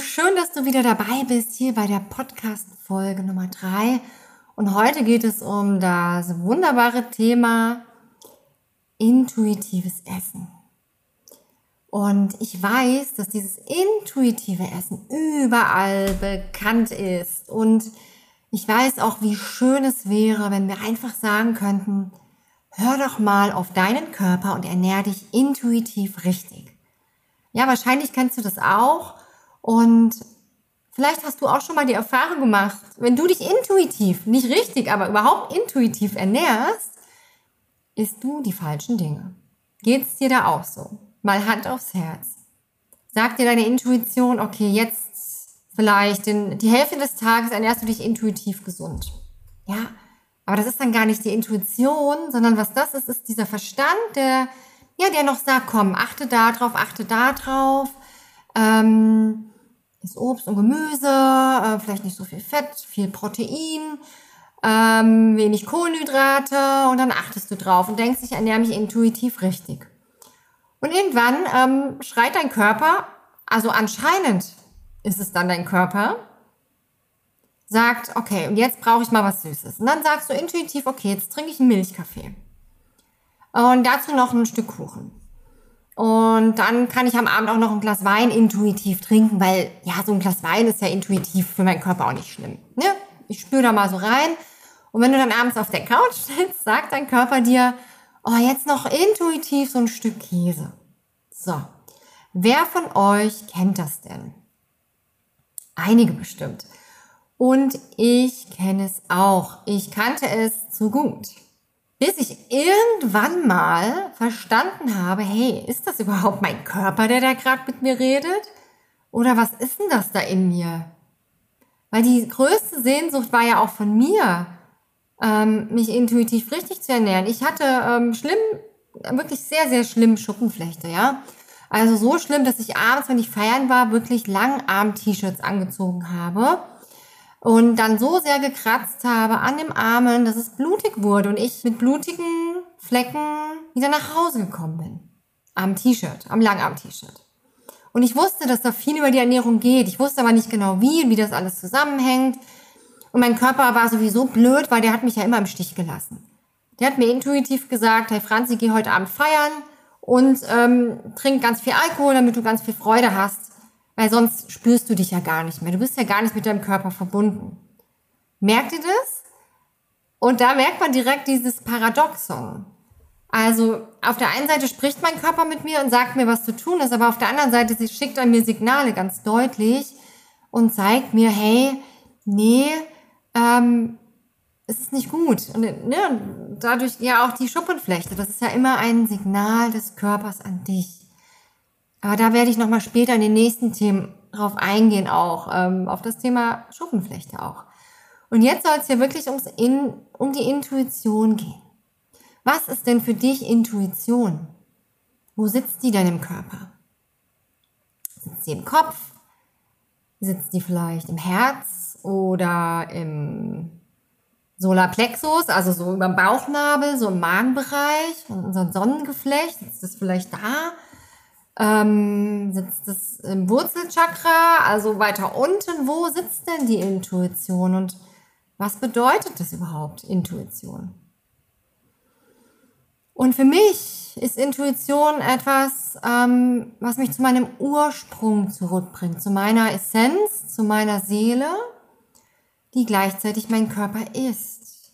Schön, dass du wieder dabei bist hier bei der Podcast-Folge Nummer drei. Und heute geht es um das wunderbare Thema intuitives Essen. Und ich weiß, dass dieses intuitive Essen überall bekannt ist. Und ich weiß auch, wie schön es wäre, wenn wir einfach sagen könnten, hör doch mal auf deinen Körper und ernähr dich intuitiv richtig. Ja, wahrscheinlich kennst du das auch und vielleicht hast du auch schon mal die Erfahrung gemacht, wenn du dich intuitiv, nicht richtig, aber überhaupt intuitiv ernährst, isst du die falschen Dinge. Geht's dir da auch so? Mal Hand aufs Herz. Sagt dir deine Intuition, okay, jetzt vielleicht in die Hälfte des Tages ernährst du dich intuitiv gesund. Ja, aber das ist dann gar nicht die Intuition, sondern was das ist, ist dieser Verstand, der, ja, der noch sagt, komm, achte da drauf, achte da drauf. Ähm, ist Obst und Gemüse, äh, vielleicht nicht so viel Fett, viel Protein, ähm, wenig Kohlenhydrate und dann achtest du drauf und denkst, ich ernähre mich intuitiv richtig. Und irgendwann ähm, schreit dein Körper, also anscheinend ist es dann dein Körper, sagt, okay, und jetzt brauche ich mal was Süßes. Und dann sagst du intuitiv, okay, jetzt trinke ich einen Milchkaffee. Und dazu noch ein Stück Kuchen. Und dann kann ich am Abend auch noch ein Glas Wein intuitiv trinken, weil ja, so ein Glas Wein ist ja intuitiv für meinen Körper auch nicht schlimm. Ne? Ich spüre da mal so rein. Und wenn du dann abends auf der Couch sitzt, sagt dein Körper dir, oh, jetzt noch intuitiv so ein Stück Käse. So. Wer von euch kennt das denn? Einige bestimmt. Und ich kenne es auch. Ich kannte es zu gut bis ich irgendwann mal verstanden habe, hey, ist das überhaupt mein Körper, der da gerade mit mir redet? Oder was ist denn das da in mir? Weil die größte Sehnsucht war ja auch von mir, ähm, mich intuitiv richtig zu ernähren. Ich hatte ähm, schlimm, wirklich sehr, sehr schlimm Schuppenflechte, ja. Also so schlimm, dass ich abends, wenn ich feiern war, wirklich Langarm-T-Shirts angezogen habe und dann so sehr gekratzt habe an dem Armen, dass es blutig wurde und ich mit blutigen Flecken wieder nach Hause gekommen bin. Am T-Shirt, am Langarm-T-Shirt. Und ich wusste, dass da viel über die Ernährung geht. Ich wusste aber nicht genau wie und wie das alles zusammenhängt. Und mein Körper war sowieso blöd, weil der hat mich ja immer im Stich gelassen. Der hat mir intuitiv gesagt, hey Franzi, geh heute Abend feiern und ähm, trink ganz viel Alkohol, damit du ganz viel Freude hast. Weil sonst spürst du dich ja gar nicht mehr. Du bist ja gar nicht mit deinem Körper verbunden. Merkt ihr das? Und da merkt man direkt dieses Paradoxon. Also auf der einen Seite spricht mein Körper mit mir und sagt mir, was zu tun ist, aber auf der anderen Seite sie schickt er mir Signale ganz deutlich und zeigt mir, hey, nee, ähm, es ist nicht gut. Und ne, dadurch ja auch die Schuppenflechte. Das ist ja immer ein Signal des Körpers an dich. Aber da werde ich nochmal später in den nächsten Themen drauf eingehen, auch ähm, auf das Thema Schuppenflechte auch. Und jetzt soll es ja wirklich ums In, um die Intuition gehen. Was ist denn für dich Intuition? Wo sitzt die denn im Körper? Sitzt sie im Kopf? Sitzt die vielleicht im Herz oder im Solarplexus, also so über dem Bauchnabel, so im Magenbereich, und unser Sonnengeflecht, sitzt das vielleicht da? Ähm, sitzt es im Wurzelchakra, also weiter unten? Wo sitzt denn die Intuition und was bedeutet das überhaupt, Intuition? Und für mich ist Intuition etwas, ähm, was mich zu meinem Ursprung zurückbringt, zu meiner Essenz, zu meiner Seele, die gleichzeitig mein Körper ist.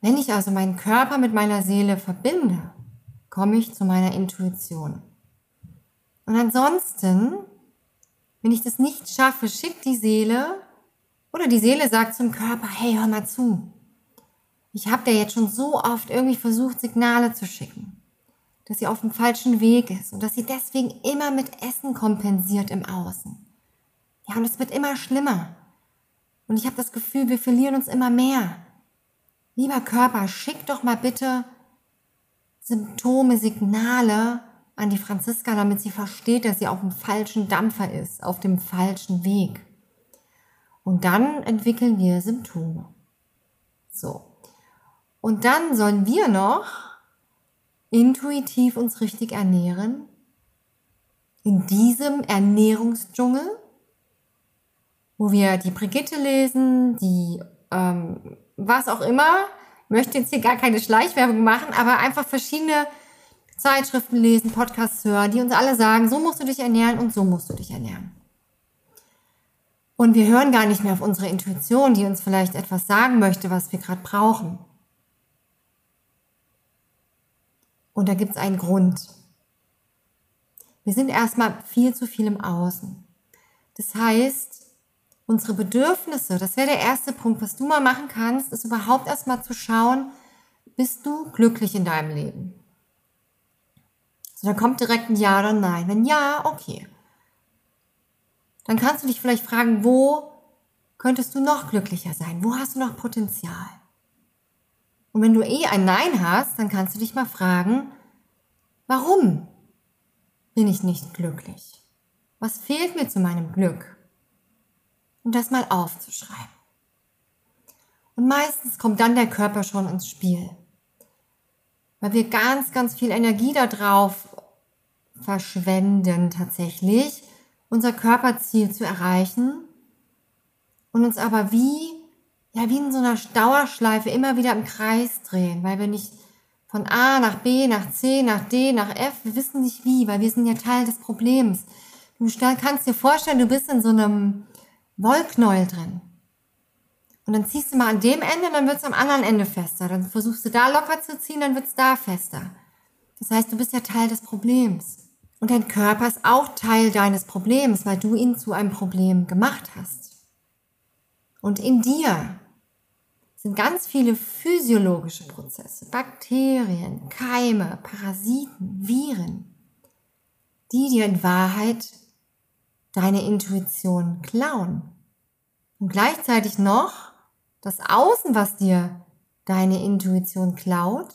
Wenn ich also meinen Körper mit meiner Seele verbinde, komme ich zu meiner Intuition. Und ansonsten, wenn ich das nicht schaffe, schickt die Seele oder die Seele sagt zum Körper, hey, hör mal zu. Ich habe dir jetzt schon so oft irgendwie versucht, Signale zu schicken, dass sie auf dem falschen Weg ist und dass sie deswegen immer mit Essen kompensiert im Außen. Ja, und es wird immer schlimmer. Und ich habe das Gefühl, wir verlieren uns immer mehr. Lieber Körper, schick doch mal bitte Symptome, Signale an die Franziska, damit sie versteht, dass sie auf dem falschen Dampfer ist, auf dem falschen Weg. Und dann entwickeln wir Symptome. So. Und dann sollen wir noch intuitiv uns richtig ernähren. In diesem Ernährungsdschungel, wo wir die Brigitte lesen, die ähm, was auch immer. Möchte jetzt hier gar keine Schleichwerbung machen, aber einfach verschiedene Zeitschriften lesen, Podcasts hören, die uns alle sagen, so musst du dich ernähren und so musst du dich ernähren. Und wir hören gar nicht mehr auf unsere Intuition, die uns vielleicht etwas sagen möchte, was wir gerade brauchen. Und da gibt es einen Grund. Wir sind erstmal viel zu viel im Außen. Das heißt, unsere Bedürfnisse, das wäre der erste Punkt, was du mal machen kannst, ist überhaupt erstmal zu schauen, bist du glücklich in deinem Leben? So, dann kommt direkt ein Ja oder Nein. Wenn ja, okay dann kannst du dich vielleicht fragen, wo könntest du noch glücklicher sein? Wo hast du noch Potenzial? Und wenn du eh ein Nein hast, dann kannst du dich mal fragen, warum bin ich nicht glücklich? Was fehlt mir zu meinem Glück? Und das mal aufzuschreiben. Und meistens kommt dann der Körper schon ins Spiel. Weil wir ganz, ganz viel Energie darauf verschwenden tatsächlich, unser Körperziel zu erreichen und uns aber wie, ja, wie in so einer Dauerschleife immer wieder im Kreis drehen, weil wir nicht von A nach B, nach C, nach D, nach F, wir wissen nicht wie, weil wir sind ja Teil des Problems. Du kannst dir vorstellen, du bist in so einem Wollknäuel drin. Und dann ziehst du mal an dem Ende, dann wird es am anderen Ende fester. Dann versuchst du da locker zu ziehen, dann wird es da fester. Das heißt, du bist ja Teil des Problems. Und dein Körper ist auch Teil deines Problems, weil du ihn zu einem Problem gemacht hast. Und in dir sind ganz viele physiologische Prozesse, Bakterien, Keime, Parasiten, Viren, die dir in Wahrheit deine Intuition klauen. Und gleichzeitig noch das Außen, was dir deine Intuition klaut,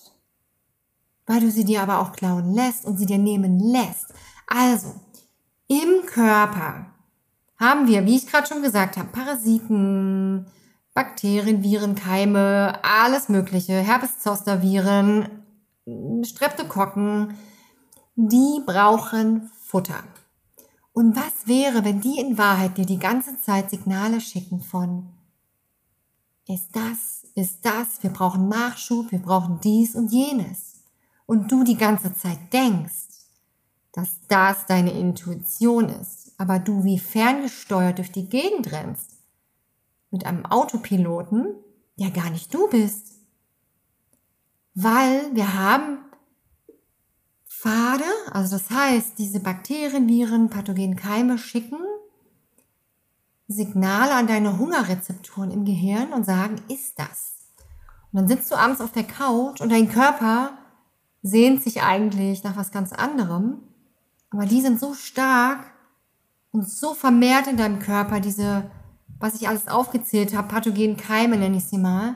weil du sie dir aber auch klauen lässt und sie dir nehmen lässt. Also, im Körper haben wir, wie ich gerade schon gesagt habe, Parasiten, Bakterien, Viren, Keime, alles Mögliche, Herpes-Zoster-Viren, Streptokokken, die brauchen Futter. Und was wäre, wenn die in Wahrheit dir die ganze Zeit Signale schicken von, ist das, ist das, wir brauchen Nachschub, wir brauchen dies und jenes und du die ganze Zeit denkst, dass das deine Intuition ist, aber du wie ferngesteuert durch die Gegend rennst, mit einem Autopiloten, der gar nicht du bist. Weil wir haben Pfade, also das heißt, diese Bakterien, Viren, pathogenen Keime schicken Signale an deine Hungerrezeptoren im Gehirn und sagen, ist das? Und dann sitzt du abends auf der Couch und dein Körper sehnt sich eigentlich nach was ganz anderem. Aber die sind so stark und so vermehrt in deinem Körper, diese, was ich alles aufgezählt habe, pathogenen Keime nenne ich sie mal,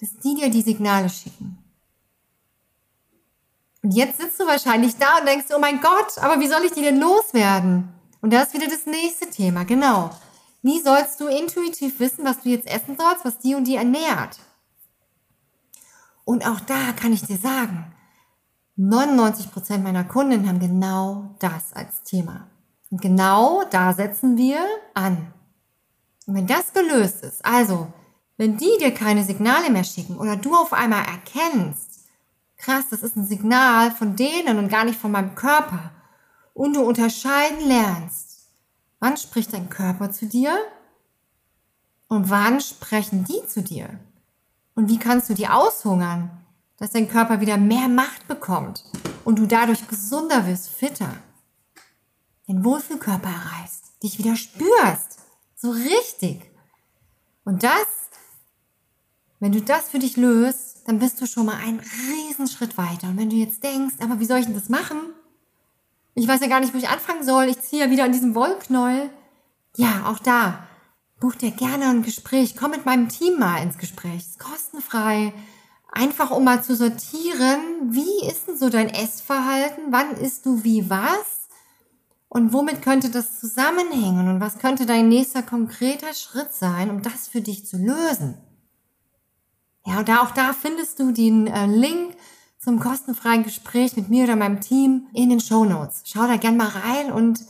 dass die dir die Signale schicken. Und jetzt sitzt du wahrscheinlich da und denkst, oh mein Gott, aber wie soll ich die denn loswerden? Und da ist wieder das nächste Thema, genau. Wie sollst du intuitiv wissen, was du jetzt essen sollst, was die und die ernährt? Und auch da kann ich dir sagen, 99% meiner Kunden haben genau das als Thema. Und genau da setzen wir an. Und wenn das gelöst ist, also wenn die dir keine Signale mehr schicken oder du auf einmal erkennst, krass, das ist ein Signal von denen und gar nicht von meinem Körper, und du unterscheiden lernst, wann spricht dein Körper zu dir und wann sprechen die zu dir? Und wie kannst du die aushungern, dass dein Körper wieder mehr Macht bekommt und du dadurch gesunder wirst, fitter? Den Wohlfühlkörper erreichst, dich wieder spürst, so richtig. Und das, wenn du das für dich löst, dann bist du schon mal einen Riesenschritt weiter. Und wenn du jetzt denkst, aber wie soll ich denn das machen? Ich weiß ja gar nicht, wo ich anfangen soll. Ich ziehe ja wieder an diesem Wollknäuel. Ja, auch da. Buch dir gerne ein Gespräch. Komm mit meinem Team mal ins Gespräch. Ist kostenfrei. Einfach um mal zu sortieren, wie ist denn so dein Essverhalten? Wann isst du wie was? Und womit könnte das zusammenhängen? Und was könnte dein nächster konkreter Schritt sein, um das für dich zu lösen? Ja, und da, auch da findest du den äh, Link zum kostenfreien Gespräch mit mir oder meinem Team in den Show Notes. Schau da gern mal rein und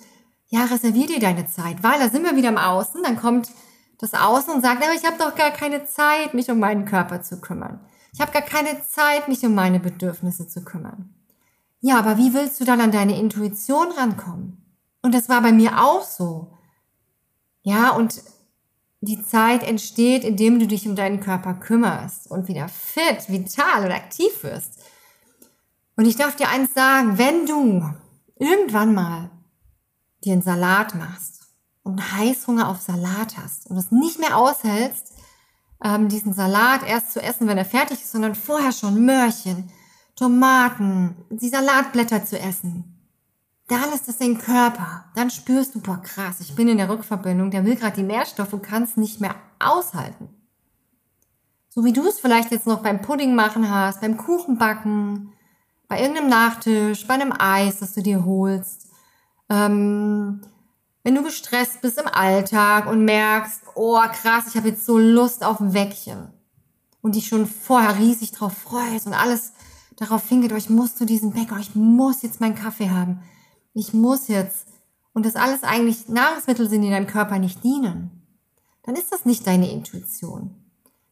ja, reservier dir deine Zeit, weil da sind wir wieder im Außen, dann kommt das Außen und sagt, aber ich habe doch gar keine Zeit, mich um meinen Körper zu kümmern. Ich habe gar keine Zeit, mich um meine Bedürfnisse zu kümmern. Ja, aber wie willst du dann an deine Intuition rankommen? Und das war bei mir auch so. Ja, und die Zeit entsteht, indem du dich um deinen Körper kümmerst und wieder fit, vital und aktiv wirst. Und ich darf dir eins sagen, wenn du irgendwann mal dir einen Salat machst und Heißhunger auf Salat hast und es nicht mehr aushältst, ähm, diesen Salat erst zu essen, wenn er fertig ist, sondern vorher schon Möhrchen, Tomaten, die Salatblätter zu essen, dann ist das dein Körper. Dann spürst du, boah krass, ich bin in der Rückverbindung, der will gerade die Nährstoffe und kann es nicht mehr aushalten. So wie du es vielleicht jetzt noch beim Pudding machen hast, beim Kuchen backen, bei irgendeinem Nachtisch, bei einem Eis, das du dir holst, ähm, wenn du gestresst bist im Alltag und merkst, oh krass, ich habe jetzt so Lust auf ein Weckchen und dich schon vorher riesig drauf freust und alles darauf hingeht, oh, ich muss zu diesem Bäcker, ich muss jetzt meinen Kaffee haben, ich muss jetzt und das alles eigentlich Nahrungsmittel sind, die deinem Körper nicht dienen, dann ist das nicht deine Intuition.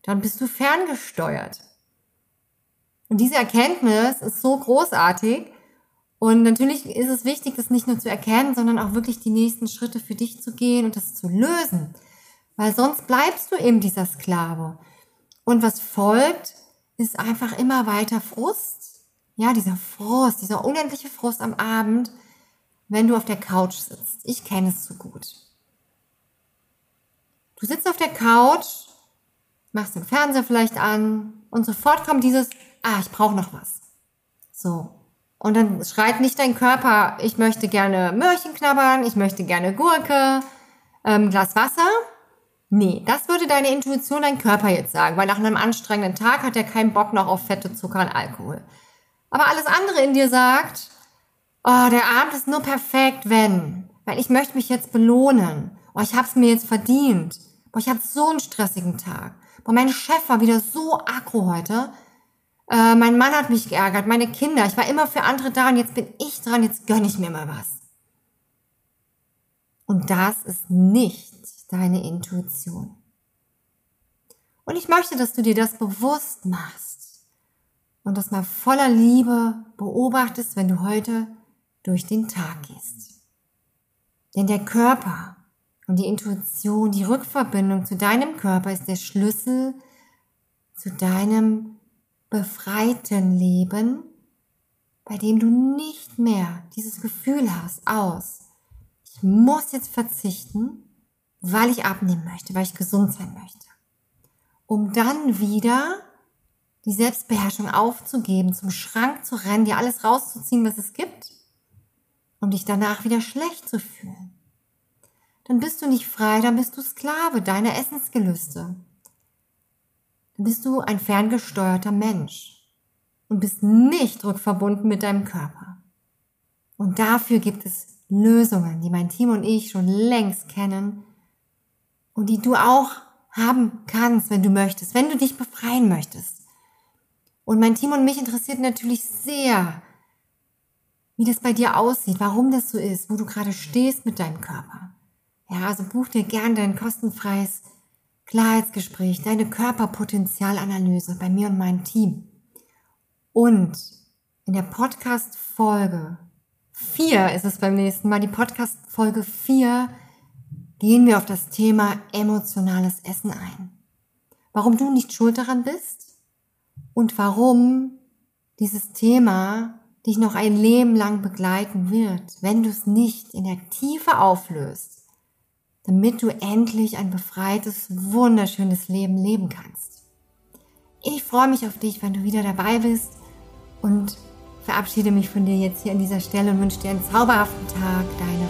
Dann bist du ferngesteuert. Und diese Erkenntnis ist so großartig. Und natürlich ist es wichtig, das nicht nur zu erkennen, sondern auch wirklich die nächsten Schritte für dich zu gehen und das zu lösen. Weil sonst bleibst du eben dieser Sklave. Und was folgt, ist einfach immer weiter Frust. Ja, dieser Frust, dieser unendliche Frust am Abend, wenn du auf der Couch sitzt. Ich kenne es so gut. Du sitzt auf der Couch, machst den Fernseher vielleicht an und sofort kommt dieses, ah, ich brauche noch was. So. Und dann schreit nicht dein Körper, ich möchte gerne Möhrchen knabbern, ich möchte gerne Gurke, ähm, Glas Wasser. Nee, das würde deine Intuition dein Körper jetzt sagen, weil nach einem anstrengenden Tag hat er keinen Bock noch auf Fette, Zucker und Alkohol. Aber alles andere in dir sagt, oh, der Abend ist nur perfekt, wenn, weil ich möchte mich jetzt belohnen. Oh, ich hab's mir jetzt verdient. Boah, ich hatte so einen stressigen Tag. Boah, mein Chef war wieder so aggro heute. Äh, mein Mann hat mich geärgert, meine Kinder. Ich war immer für andere da und jetzt bin ich dran, jetzt gönne ich mir mal was. Und das ist nicht deine Intuition. Und ich möchte, dass du dir das bewusst machst und das mal voller Liebe beobachtest, wenn du heute durch den Tag gehst. Denn der Körper und die Intuition, die Rückverbindung zu deinem Körper ist der Schlüssel zu deinem befreiten Leben, bei dem du nicht mehr dieses Gefühl hast aus, ich muss jetzt verzichten, weil ich abnehmen möchte, weil ich gesund sein möchte. Um dann wieder die Selbstbeherrschung aufzugeben, zum Schrank zu rennen, dir alles rauszuziehen, was es gibt, um dich danach wieder schlecht zu fühlen. Dann bist du nicht frei, dann bist du Sklave deiner Essensgelüste bist du ein ferngesteuerter Mensch. und bist nicht rückverbunden mit deinem Körper. Und dafür gibt es Lösungen, die mein Team und ich schon längst kennen und die du auch haben kannst, wenn du möchtest, wenn du dich befreien möchtest. Und mein Team und mich interessiert natürlich sehr, wie das bei dir aussieht, warum das so ist, wo du gerade stehst mit deinem Körper. Ja, also buch dir gern dein kostenfreies Klarheitsgespräch, deine Körperpotenzialanalyse bei mir und meinem Team. Und in der Podcast-Folge 4 ist es beim nächsten Mal, die Podcast-Folge 4, gehen wir auf das Thema emotionales Essen ein. Warum du nicht schuld daran bist und warum dieses Thema dich noch ein Leben lang begleiten wird, wenn du es nicht in der Tiefe auflöst, damit du endlich ein befreites, wunderschönes Leben leben kannst. Ich freue mich auf dich, wenn du wieder dabei bist und verabschiede mich von dir jetzt hier an dieser Stelle und wünsche dir einen zauberhaften Tag. Dein